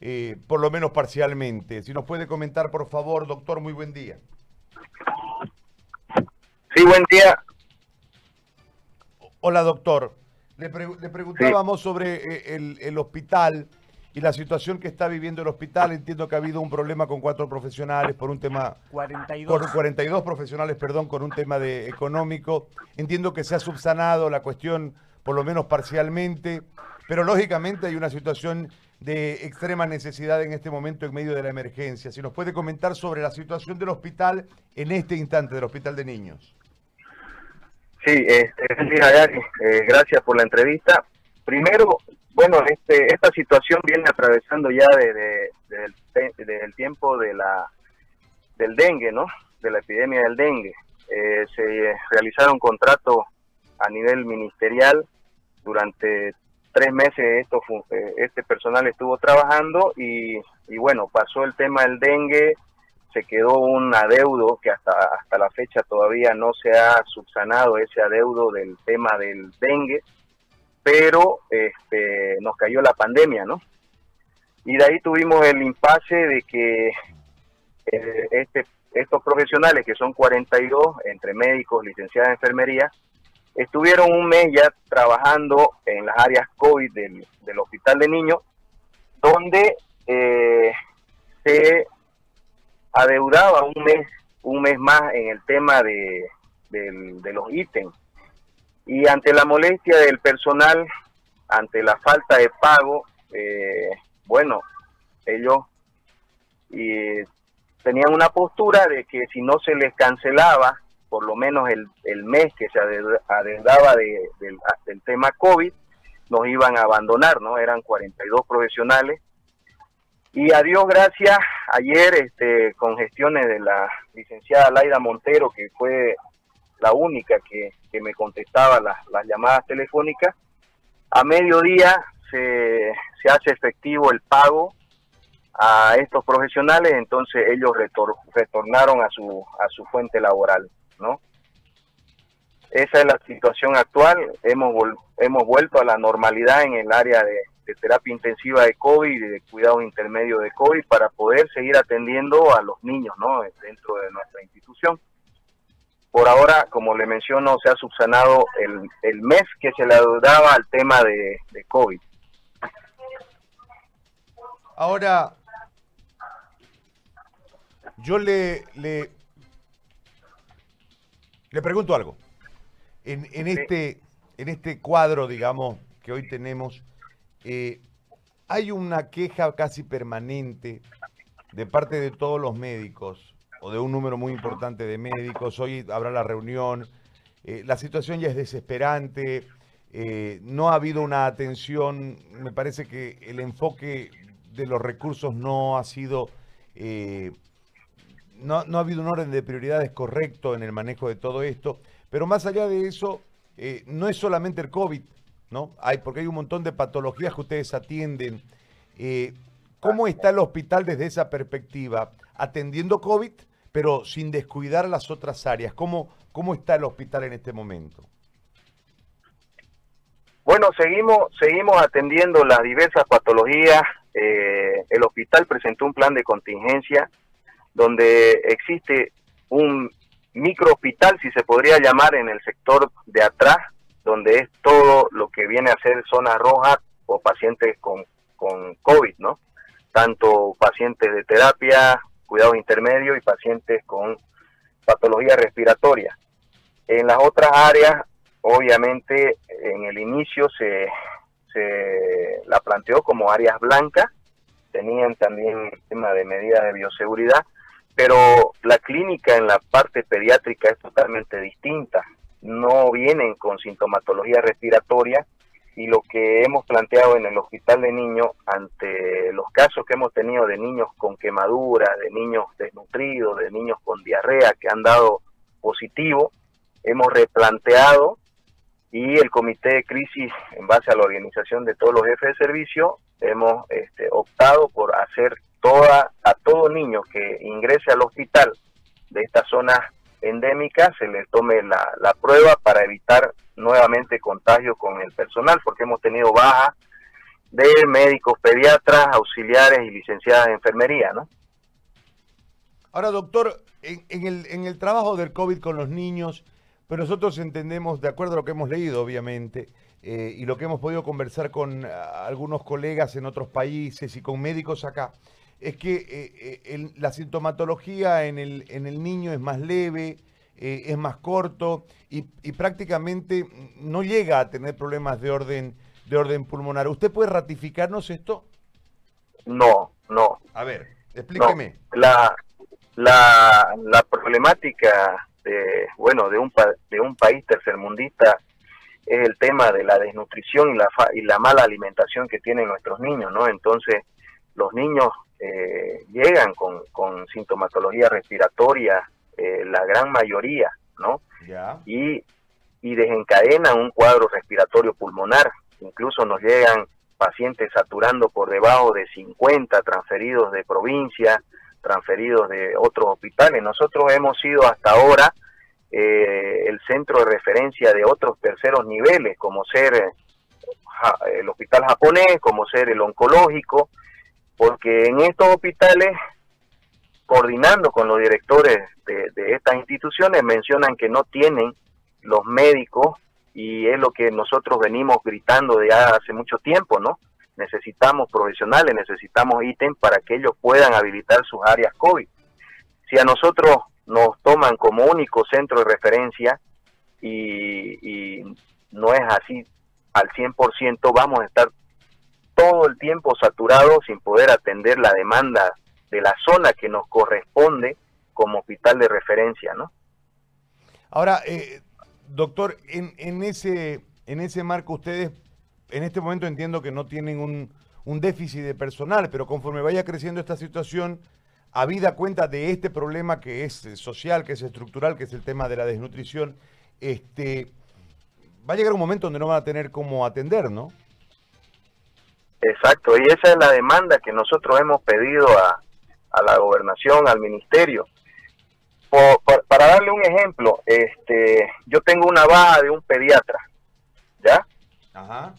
eh, por lo menos parcialmente. Si nos puede comentar, por favor, doctor, muy buen día. Sí, buen día. Hola, doctor. Le, preguntábamos sobre eh, el, hospital y la situación que está viviendo el hospital. Entiendo que ha habido un problema con cuatro profesionales por un tema... 42. Por 42 profesionales, perdón, con un tema de económico. Entiendo que se ha subsanado la cuestión, por lo menos parcialmente, pero lógicamente hay una situación de extrema necesidad en este momento en medio de la emergencia. Si nos puede comentar sobre la situación del hospital en este instante, del Hospital de Niños. Sí, este, eh, gracias por la entrevista. Primero, bueno, este, esta situación viene atravesando ya desde, el tiempo de la del dengue, ¿no? De la epidemia del dengue. Eh, se realizaron contratos a nivel ministerial durante tres meses esto eh, este personal estuvo trabajando y, bueno, pasó el tema del dengue, se quedó un adeudo que hasta, hasta la fecha todavía no se ha subsanado ese adeudo del tema del dengue, pero este, nos cayó la pandemia, ¿no? Y de ahí tuvimos el impasse de que eh, este, estos profesionales, que son 42, entre médicos, licenciados en enfermería, estuvieron un mes ya trabajando en las áreas COVID del, Hospital de Niños, donde eh, se adeudaba un mes, un mes más en el tema de, los ítems. Y ante la molestia del personal, ante la falta de pago, eh, bueno, ellos tenían una postura de que si no se les cancelaba por lo menos el, el mes que se adeudaba de, del tema COVID, nos iban a abandonar, ¿no? Eran 42 profesionales y a Dios gracias, ayer este, con gestiones de la licenciada Laida Montero, que fue la única que, me contestaba las, las, llamadas telefónicas, a mediodía se, se, hace efectivo el pago a estos profesionales, entonces ellos retornaron a su, a su fuente laboral, ¿no? Esa es la situación actual, hemos, hemos vuelto a la normalidad en el área de, terapia intensiva de COVID y de cuidado intermedio de COVID para poder seguir atendiendo a los niños ¿no? dentro de nuestra institución. Por ahora, como le menciono, se ha subsanado el, el mes que se le daba al tema de, COVID. Ahora, yo le, le pregunto algo. En, en, este, en este cuadro, digamos, que hoy tenemos, eh, hay una queja casi permanente de parte de todos los médicos o de un número muy importante de médicos. Hoy habrá la reunión. Eh, la situación ya es desesperante. Eh, no ha habido una atención. Me parece que el enfoque de los recursos no ha sido. No, no, ha habido un orden de prioridades correcto en el manejo de todo esto. Pero más allá de eso, no es solamente el COVID. ¿no? Hay, porque hay un montón de patologías que ustedes atienden. Eh, ¿Cómo está el hospital desde esa perspectiva? Atendiendo COVID, pero sin descuidar las otras áreas. ¿Cómo, cómo está el hospital en este momento? Bueno, seguimos, seguimos atendiendo las diversas patologías. Eh, el hospital presentó un plan de contingencia donde existe un micro hospital, si se podría llamar, en el sector de atrás, donde es todo lo que viene a ser zona roja o pacientes con, con COVID, ¿no? Tanto pacientes de terapia, cuidado intermedio y pacientes con patología respiratoria. En las otras áreas, obviamente, en el inicio se, se la planteó como áreas blancas, tenían también el tema de medidas de bioseguridad, pero la clínica en la parte pediátrica es totalmente distinta. No vienen con sintomatología respiratoria y lo que hemos planteado en el hospital de niños ante los casos que hemos tenido de niños con quemaduras, de niños desnutridos, de niños con diarrea que han dado positivo, hemos replanteado y el comité de crisis en base a la organización de todos los jefes de servicio hemos este, optado por hacer toda a todo niño que ingrese al hospital de esta zona endémica se le tome la, prueba para evitar nuevamente contagio con el personal, porque hemos tenido baja de médicos pediatras, auxiliares y licenciadas de enfermería, ¿no? Ahora, doctor, en, el, en el trabajo del COVID con los niños, pues nosotros entendemos, de acuerdo a lo que hemos leído, obviamente, eh, y lo que hemos podido conversar con ah, algunos colegas en otros países y con médicos acá, es que eh, eh, la sintomatología en el, en el niño es más leve, es más corto y, y, prácticamente no llega a tener problemas de orden, de orden pulmonar. ¿Usted puede ratificarnos esto? No, no. A ver, explíqueme. La, la, la problemática de, bueno, de un, de un país tercermundista es el tema de la desnutrición y la, y la mala alimentación que tienen nuestros niños, ¿no? Entonces, los niños eh, llegan con, con, sintomatología respiratoria, eh, la gran mayoría, ¿no? Y, y desencadenan un cuadro respiratorio pulmonar. Incluso nos llegan pacientes saturando por debajo de 50 transferidos de provincia, transferidos de otros hospitales. Nosotros hemos sido hasta ahora eh, el centro de referencia de otros terceros niveles, como ser eh, el hospital japonés, como ser el oncológico, porque en estos hospitales, coordinando con los directores de, estas instituciones, mencionan que no tienen los médicos y es lo que nosotros venimos gritando de hace mucho tiempo, ¿no? necesitamos profesionales, necesitamos ítems para que ellos puedan habilitar sus áreas COVID. Si a nosotros nos toman como único centro de referencia y, no es así al 100%, vamos a estar todo el tiempo saturados sin poder atender la demanda de la zona que nos corresponde como hospital de referencia, ¿no? Ahora, eh, doctor, en, en, ese, en ese marco ustedes en este momento entiendo que no tienen un, déficit de personal, pero conforme vaya creciendo esta situación, habida cuenta de este problema que es social, que es estructural, que es el tema de la desnutrición, este, va a llegar un momento donde no van a tener cómo atender, ¿no? Exacto, y esa es la demanda que nosotros hemos pedido a, la gobernación, al ministerio. para darle un ejemplo, este, yo tengo una baja de un pediatra, ¿ya?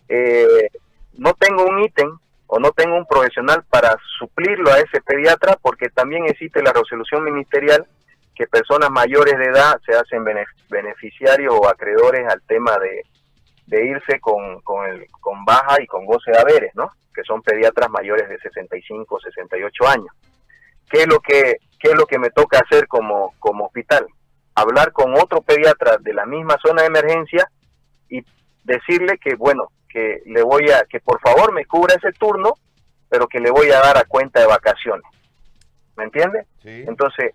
Eh, no tengo un ítem o no tengo un profesional para suplirlo a ese pediatra porque también existe la resolución ministerial que personas mayores de edad se hacen beneficiarios o acreedores al tema de, irse con, con, el, con baja y con goce de haberes, ¿no? Que son pediatras mayores de 65 o 68 años. ¿Qué es lo que, qué es lo que me toca hacer como, como hospital? Hablar con otro pediatra de la misma zona de emergencia y decirle que, bueno, que le voy a, que por favor me cubra ese turno, pero que le voy a dar a cuenta de vacaciones. ¿Me entiende? Entonces,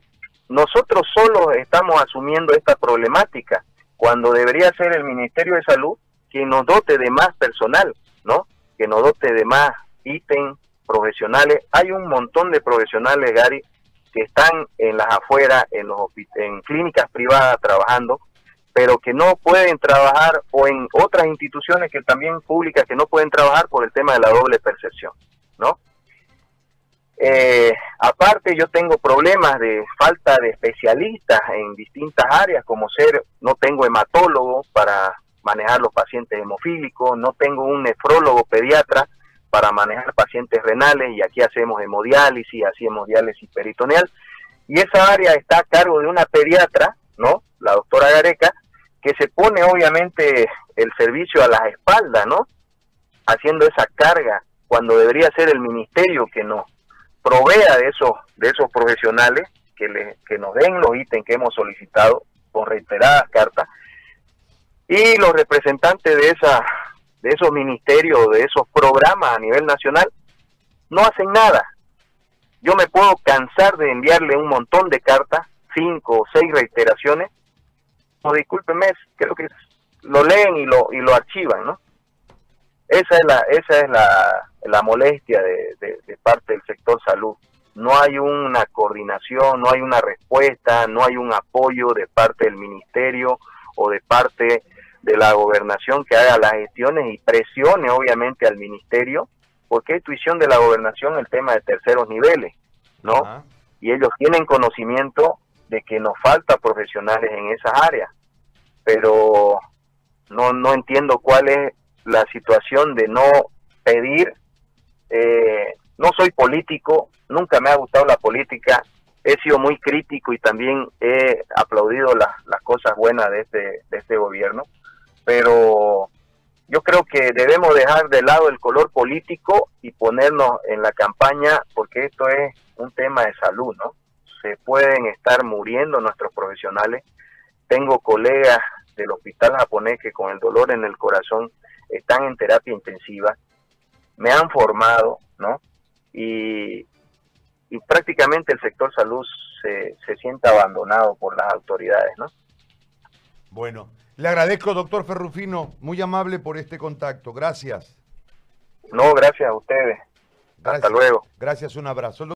nosotros solo estamos asumiendo esta problemática cuando debería ser el Ministerio de Salud quien nos dote de más personal, ¿no? Que nos dote de más ítems profesionales. Hay un montón de profesionales, Gary, que están en las afueras, en, los, en clínicas privadas trabajando, pero que no pueden trabajar o en otras instituciones que también públicas que no pueden trabajar por el tema de la doble percepción, ¿no? Eh, aparte yo tengo problemas de falta de especialistas en distintas áreas, como ser, no tengo hematólogo para manejar los pacientes hemofílicos, no tengo un nefrólogo pediatra para manejar pacientes renales y aquí hacemos hemodiálisis, hacemos diálisis peritoneal y esa área está a cargo de una pediatra, ¿no? La doctora Gareca, que se pone obviamente el servicio a las espaldas, ¿no? Haciendo esa carga cuando debería ser el ministerio que nos provea de esos de esos profesionales que le, que nos den los ítems que hemos solicitado con reiteradas cartas y los representantes de esa de esos ministerios de esos programas a nivel nacional no hacen nada yo me puedo cansar de enviarle un montón de cartas cinco o seis reiteraciones discúlpeme, creo que lo leen y lo, y lo archivan, ¿no? Esa es la, esa es la, la molestia de, parte del sector salud. No hay una coordinación, no hay una respuesta, no hay un apoyo de parte del ministerio o de parte de la gobernación que haga las gestiones y presione obviamente al ministerio, porque es tuición de la gobernación el tema de terceros niveles, ¿no? Y ellos tienen conocimiento de que nos falta profesionales en esas áreas pero no, no entiendo cuál es la situación de no pedir Eh, no soy político, nunca me ha gustado la política, he sido muy crítico y también he aplaudido las, las cosas buenas de este, de este gobierno, pero yo creo que debemos dejar de lado el color político y ponernos en la campaña porque esto es un tema de salud, ¿no? Se pueden estar muriendo nuestros profesionales. Tengo colegas del hospital japonés que con el dolor en el corazón están en terapia intensiva, me han formado, ¿no? Y, y prácticamente el sector salud se, se siente abandonado por las autoridades, ¿no? Bueno, le agradezco, doctor Ferrufino, muy amable por este contacto. Gracias. No, gracias a ustedes. Hasta luego. Gracias, un abrazo.